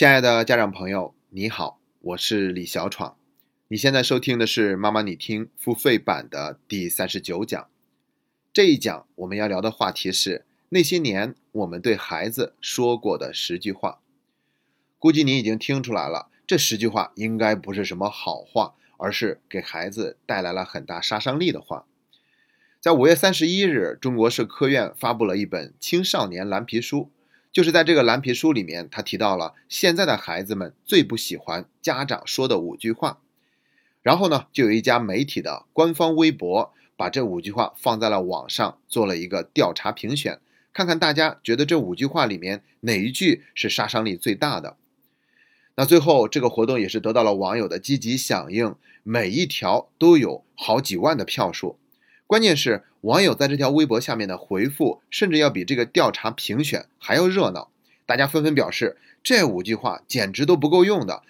亲爱的家长朋友，你好，我是李小闯。你现在收听的是《妈妈你听》付费版的第三十九讲。这一讲我们要聊的话题是那些年我们对孩子说过的十句话。估计你已经听出来了，这十句话应该不是什么好话，而是给孩子带来了很大杀伤力的话。在五月三十一日，中国社科院发布了一本青少年蓝皮书。就是在这个蓝皮书里面，他提到了现在的孩子们最不喜欢家长说的五句话。然后呢，就有一家媒体的官方微博把这五句话放在了网上，做了一个调查评选，看看大家觉得这五句话里面哪一句是杀伤力最大的。那最后这个活动也是得到了网友的积极响应，每一条都有好几万的票数。关键是网友在这条微博下面的回复，甚至要比这个调查评选还要热闹。大家纷纷表示，这五句话简直都不够用的。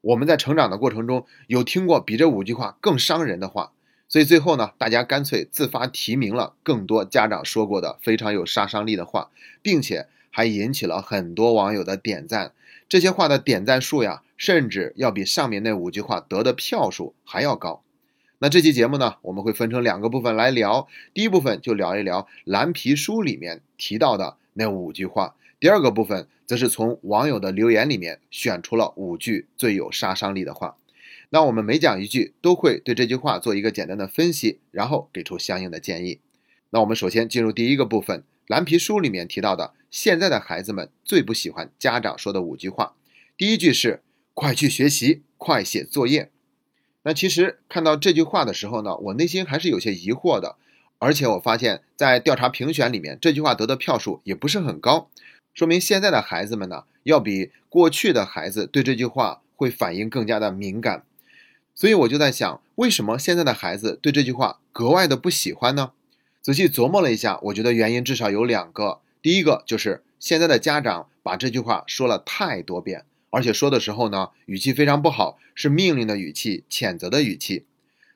我们在成长的过程中有听过比这五句话更伤人的话，所以最后呢，大家干脆自发提名了更多家长说过的非常有杀伤力的话，并且还引起了很多网友的点赞。这些话的点赞数呀，甚至要比上面那五句话得的票数还要高。那这期节目呢，我们会分成两个部分来聊。第一部分就聊一聊蓝皮书里面提到的那五句话，第二个部分则是从网友的留言里面选出了五句最有杀伤力的话。那我们每讲一句，都会对这句话做一个简单的分析，然后给出相应的建议。那我们首先进入第一个部分，蓝皮书里面提到的现在的孩子们最不喜欢家长说的五句话。第一句是“快去学习，快写作业”。那其实看到这句话的时候呢，我内心还是有些疑惑的，而且我发现，在调查评选里面，这句话得的票数也不是很高，说明现在的孩子们呢，要比过去的孩子对这句话会反应更加的敏感。所以我就在想，为什么现在的孩子对这句话格外的不喜欢呢？仔细琢磨了一下，我觉得原因至少有两个，第一个就是现在的家长把这句话说了太多遍。而且说的时候呢，语气非常不好，是命令的语气、谴责的语气。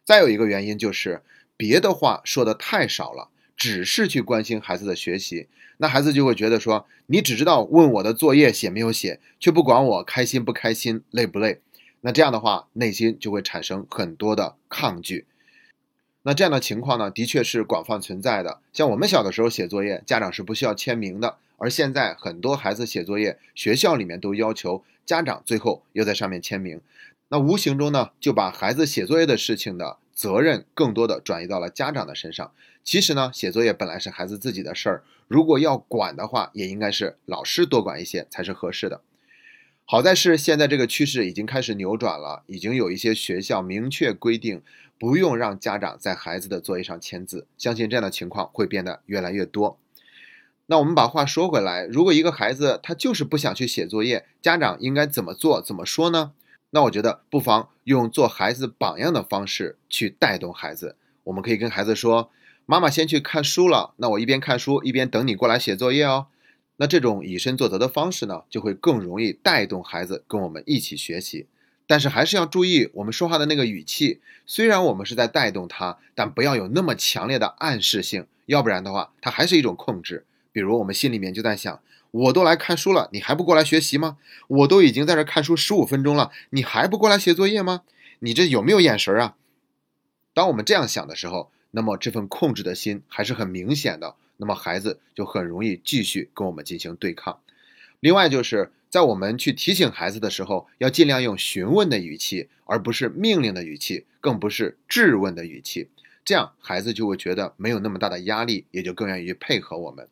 再有一个原因就是别的话说的太少了，只是去关心孩子的学习，那孩子就会觉得说，你只知道问我的作业写没有写，却不管我开心不开心、累不累。那这样的话，内心就会产生很多的抗拒。那这样的情况呢，的确是广泛存在的。像我们小的时候写作业，家长是不需要签名的。而现在很多孩子写作业，学校里面都要求家长最后要在上面签名，那无形中呢就把孩子写作业的事情的责任更多的转移到了家长的身上。其实呢，写作业本来是孩子自己的事儿，如果要管的话，也应该是老师多管一些才是合适的。好在是现在这个趋势已经开始扭转了，已经有一些学校明确规定不用让家长在孩子的作业上签字，相信这样的情况会变得越来越多。那我们把话说回来，如果一个孩子他就是不想去写作业，家长应该怎么做、怎么说呢？那我觉得不妨用做孩子榜样的方式去带动孩子。我们可以跟孩子说：“妈妈先去看书了，那我一边看书一边等你过来写作业哦。”那这种以身作则的方式呢，就会更容易带动孩子跟我们一起学习。但是还是要注意我们说话的那个语气，虽然我们是在带动他，但不要有那么强烈的暗示性，要不然的话，它还是一种控制。比如我们心里面就在想，我都来看书了，你还不过来学习吗？我都已经在这看书十五分钟了，你还不过来写作业吗？你这有没有眼神啊？当我们这样想的时候，那么这份控制的心还是很明显的，那么孩子就很容易继续跟我们进行对抗。另外就是在我们去提醒孩子的时候，要尽量用询问的语气，而不是命令的语气，更不是质问的语气，这样孩子就会觉得没有那么大的压力，也就更愿意配合我们。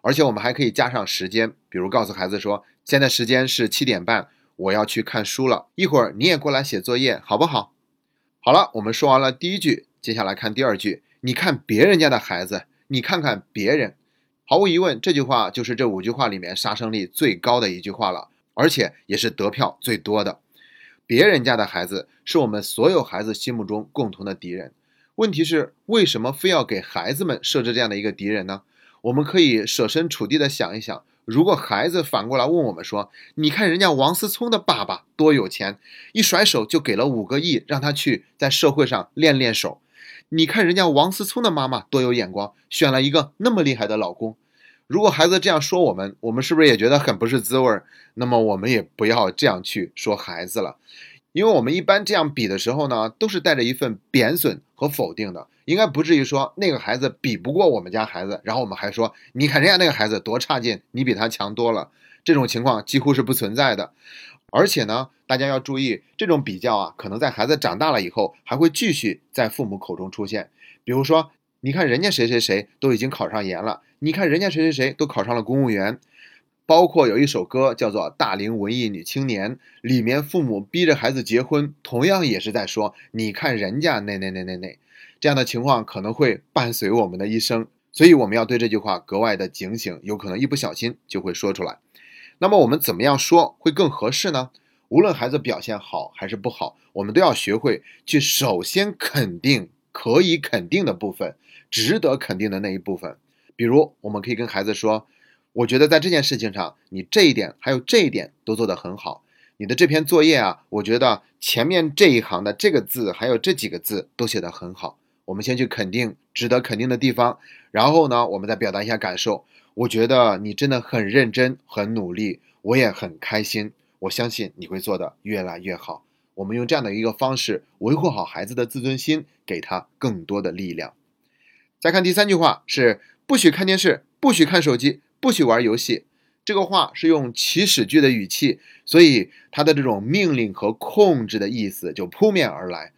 而且我们还可以加上时间，比如告诉孩子说：“现在时间是七点半，我要去看书了，一会儿你也过来写作业，好不好？”好了，我们说完了第一句，接下来看第二句。你看别人家的孩子，你看看别人。毫无疑问，这句话就是这五句话里面杀伤力最高的一句话了，而且也是得票最多的。别人家的孩子是我们所有孩子心目中共同的敌人。问题是，为什么非要给孩子们设置这样的一个敌人呢？我们可以设身处地的想一想，如果孩子反过来问我们说：“你看人家王思聪的爸爸多有钱，一甩手就给了五个亿，让他去在社会上练练手。你看人家王思聪的妈妈多有眼光，选了一个那么厉害的老公。如果孩子这样说我们，我们是不是也觉得很不是滋味儿？那么我们也不要这样去说孩子了，因为我们一般这样比的时候呢，都是带着一份贬损和否定的，应该不至于说那个孩子比不过我们家孩子，然后我们还说你看人家那个孩子多差劲，你比他强多了，这种情况几乎是不存在的。而且呢，大家要注意，这种比较啊，可能在孩子长大了以后还会继续在父母口中出现，比如说。你看人家谁谁谁都已经考上研了，你看人家谁谁谁都考上了公务员，包括有一首歌叫做《大龄文艺女青年》，里面父母逼着孩子结婚，同样也是在说，你看人家那那那那那，这样的情况可能会伴随我们的一生，所以我们要对这句话格外的警醒，有可能一不小心就会说出来。那么我们怎么样说会更合适呢？无论孩子表现好还是不好，我们都要学会去首先肯定可以肯定的部分。值得肯定的那一部分，比如我们可以跟孩子说：“我觉得在这件事情上，你这一点还有这一点都做得很好。你的这篇作业啊，我觉得前面这一行的这个字还有这几个字都写得很好。”我们先去肯定值得肯定的地方，然后呢，我们再表达一下感受。我觉得你真的很认真、很努力，我也很开心。我相信你会做得越来越好。我们用这样的一个方式维护好孩子的自尊心，给他更多的力量。再看第三句话是不许看电视，不许看手机，不许玩游戏。这个话是用祈使句的语气，所以它的这种命令和控制的意思就扑面而来。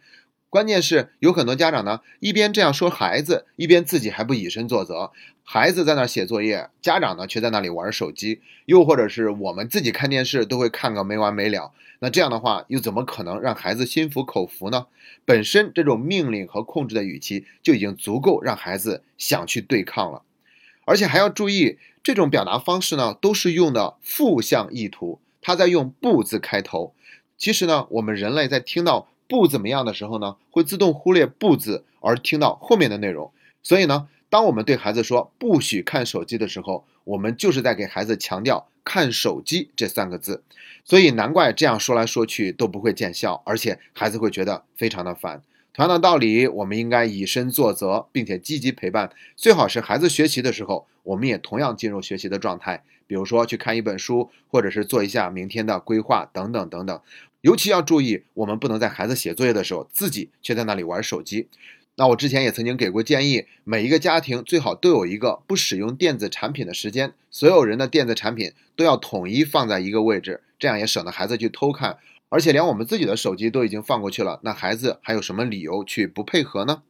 关键是有很多家长呢，一边这样说孩子，一边自己还不以身作则。孩子在那写作业，家长呢却在那里玩手机，又或者是我们自己看电视都会看个没完没了。那这样的话，又怎么可能让孩子心服口服呢？本身这种命令和控制的语气就已经足够让孩子想去对抗了，而且还要注意，这种表达方式呢，都是用的负向意图，他在用“不”字开头。其实呢，我们人类在听到。不怎么样的时候呢，会自动忽略“不”字，而听到后面的内容。所以呢，当我们对孩子说“不许看手机”的时候，我们就是在给孩子强调“看手机”这三个字。所以难怪这样说来说去都不会见效，而且孩子会觉得非常的烦。同样的道理，我们应该以身作则，并且积极陪伴。最好是孩子学习的时候，我们也同样进入学习的状态，比如说去看一本书，或者是做一下明天的规划等等等等。尤其要注意，我们不能在孩子写作业的时候，自己却在那里玩手机。那我之前也曾经给过建议，每一个家庭最好都有一个不使用电子产品的时间，所有人的电子产品都要统一放在一个位置，这样也省得孩子去偷看。而且连我们自己的手机都已经放过去了，那孩子还有什么理由去不配合呢？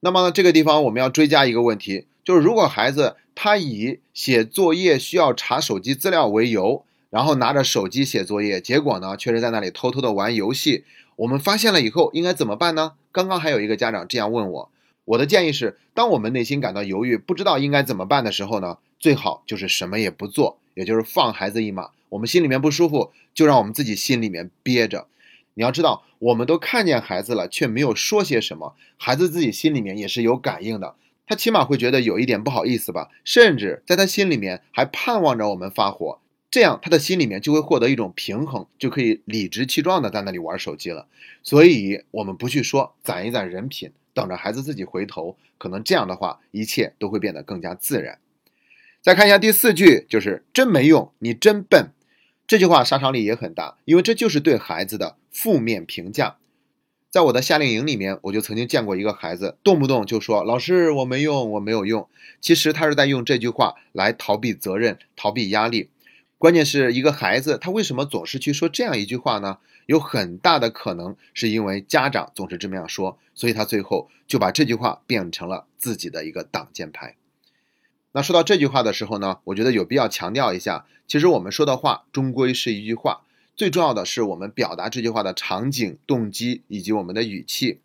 那么呢，这个地方我们要追加一个问题，就是如果孩子他以写作业需要查手机资料为由。然后拿着手机写作业，结果呢，却是在那里偷偷的玩游戏。我们发现了以后，应该怎么办呢？刚刚还有一个家长这样问我，我的建议是，当我们内心感到犹豫，不知道应该怎么办的时候呢，最好就是什么也不做，也就是放孩子一马。我们心里面不舒服，就让我们自己心里面憋着。你要知道，我们都看见孩子了，却没有说些什么，孩子自己心里面也是有感应的，他起码会觉得有一点不好意思吧，甚至在他心里面还盼望着我们发火。这样，他的心里面就会获得一种平衡，就可以理直气壮的在那里玩手机了。所以，我们不去说，攒一攒人品，等着孩子自己回头，可能这样的话，一切都会变得更加自然。再看一下第四句，就是“真没用，你真笨”，这句话杀伤力也很大，因为这就是对孩子的负面评价。在我的夏令营里面，我就曾经见过一个孩子，动不动就说：“老师，我没用，我没有用。”其实他是在用这句话来逃避责任，逃避压力。关键是一个孩子，他为什么总是去说这样一句话呢？有很大的可能是因为家长总是这么样说，所以他最后就把这句话变成了自己的一个挡箭牌。那说到这句话的时候呢，我觉得有必要强调一下，其实我们说的话终归是一句话，最重要的是我们表达这句话的场景、动机以及我们的语气。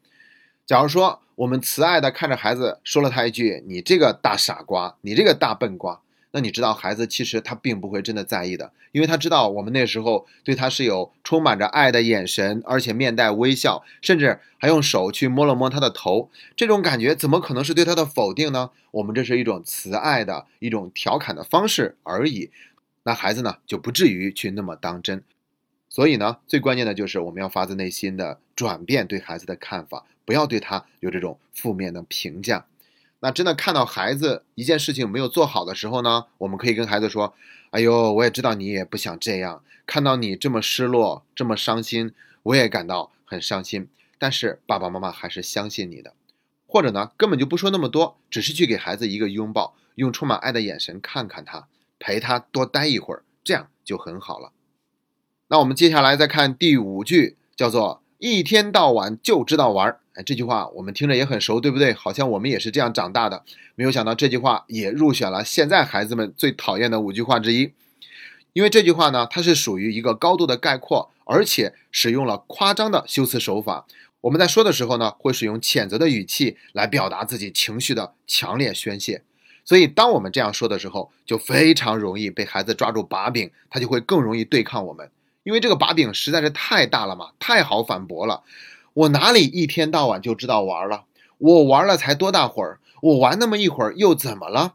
假如说我们慈爱的看着孩子，说了他一句：“你这个大傻瓜，你这个大笨瓜。”那你知道，孩子其实他并不会真的在意的，因为他知道我们那时候对他是有充满着爱的眼神，而且面带微笑，甚至还用手去摸了摸他的头。这种感觉怎么可能是对他的否定呢？我们这是一种慈爱的一种调侃的方式而已。那孩子呢，就不至于去那么当真。所以呢，最关键的就是我们要发自内心的转变对孩子的看法，不要对他有这种负面的评价。那真的看到孩子一件事情没有做好的时候呢，我们可以跟孩子说：“哎呦，我也知道你也不想这样，看到你这么失落、这么伤心，我也感到很伤心。但是爸爸妈妈还是相信你的。”或者呢，根本就不说那么多，只是去给孩子一个拥抱，用充满爱的眼神看看他，陪他多待一会儿，这样就很好了。那我们接下来再看第五句，叫做“一天到晚就知道玩”。这句话我们听着也很熟，对不对？好像我们也是这样长大的。没有想到这句话也入选了现在孩子们最讨厌的五句话之一。因为这句话呢，它是属于一个高度的概括，而且使用了夸张的修辞手法。我们在说的时候呢，会使用谴责的语气来表达自己情绪的强烈宣泄。所以，当我们这样说的时候，就非常容易被孩子抓住把柄，他就会更容易对抗我们。因为这个把柄实在是太大了嘛，太好反驳了。我哪里一天到晚就知道玩了？我玩了才多大会儿？我玩那么一会儿又怎么了？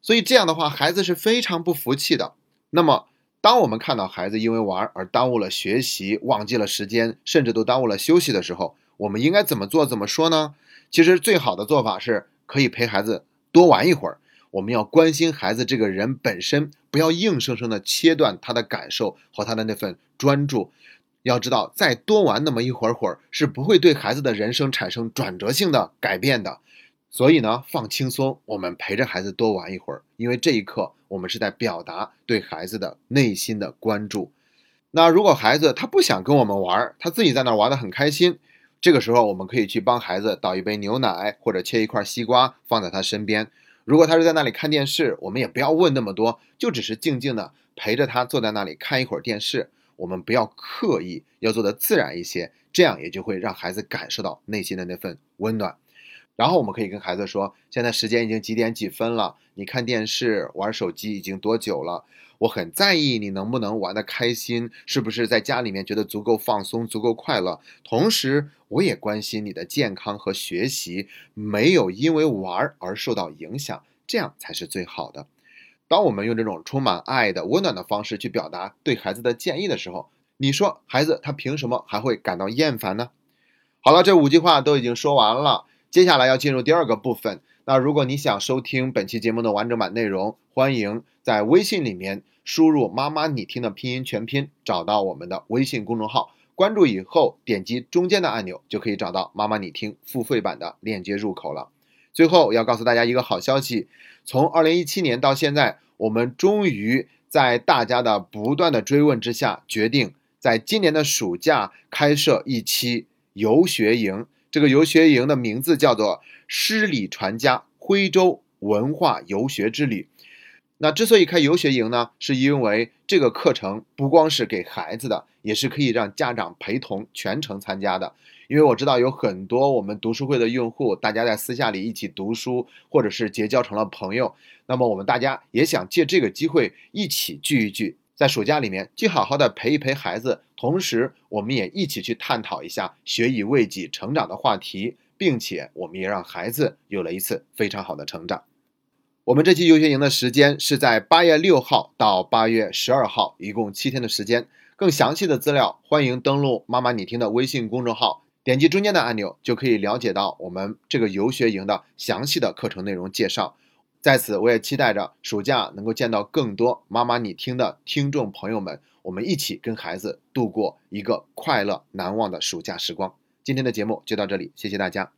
所以这样的话，孩子是非常不服气的。那么，当我们看到孩子因为玩而耽误了学习、忘记了时间，甚至都耽误了休息的时候，我们应该怎么做？怎么说呢？其实最好的做法是可以陪孩子多玩一会儿。我们要关心孩子这个人本身，不要硬生生的切断他的感受和他的那份专注。要知道，再多玩那么一会儿会儿，是不会对孩子的人生产生转折性的改变的。所以呢，放轻松，我们陪着孩子多玩一会儿，因为这一刻我们是在表达对孩子的内心的关注。那如果孩子他不想跟我们玩，他自己在那玩的很开心，这个时候我们可以去帮孩子倒一杯牛奶，或者切一块西瓜放在他身边。如果他是在那里看电视，我们也不要问那么多，就只是静静的陪着他坐在那里看一会儿电视。我们不要刻意，要做的自然一些，这样也就会让孩子感受到内心的那份温暖。然后我们可以跟孩子说：“现在时间已经几点几分了？你看电视、玩手机已经多久了？我很在意你能不能玩得开心，是不是在家里面觉得足够放松、足够快乐？同时，我也关心你的健康和学习，没有因为玩而受到影响，这样才是最好的。”当我们用这种充满爱的温暖的方式去表达对孩子的建议的时候，你说孩子他凭什么还会感到厌烦呢？好了，这五句话都已经说完了，接下来要进入第二个部分。那如果你想收听本期节目的完整版内容，欢迎在微信里面输入“妈妈你听”的拼音全拼，找到我们的微信公众号，关注以后点击中间的按钮，就可以找到“妈妈你听”付费版的链接入口了。最后要告诉大家一个好消息，从二零一七年到现在，我们终于在大家的不断的追问之下，决定在今年的暑假开设一期游学营。这个游学营的名字叫做“诗礼传家徽州文化游学之旅”。那之所以开游学营呢，是因为这个课程不光是给孩子的，也是可以让家长陪同全程参加的。因为我知道有很多我们读书会的用户，大家在私下里一起读书，或者是结交成了朋友。那么我们大家也想借这个机会一起聚一聚，在暑假里面既好好的陪一陪孩子，同时我们也一起去探讨一下学以为己、成长的话题，并且我们也让孩子有了一次非常好的成长。我们这期游学营的时间是在八月六号到八月十二号，一共七天的时间。更详细的资料，欢迎登录“妈妈你听”的微信公众号。点击中间的按钮，就可以了解到我们这个游学营的详细的课程内容介绍。在此，我也期待着暑假能够见到更多妈妈你听的听众朋友们，我们一起跟孩子度过一个快乐难忘的暑假时光。今天的节目就到这里，谢谢大家。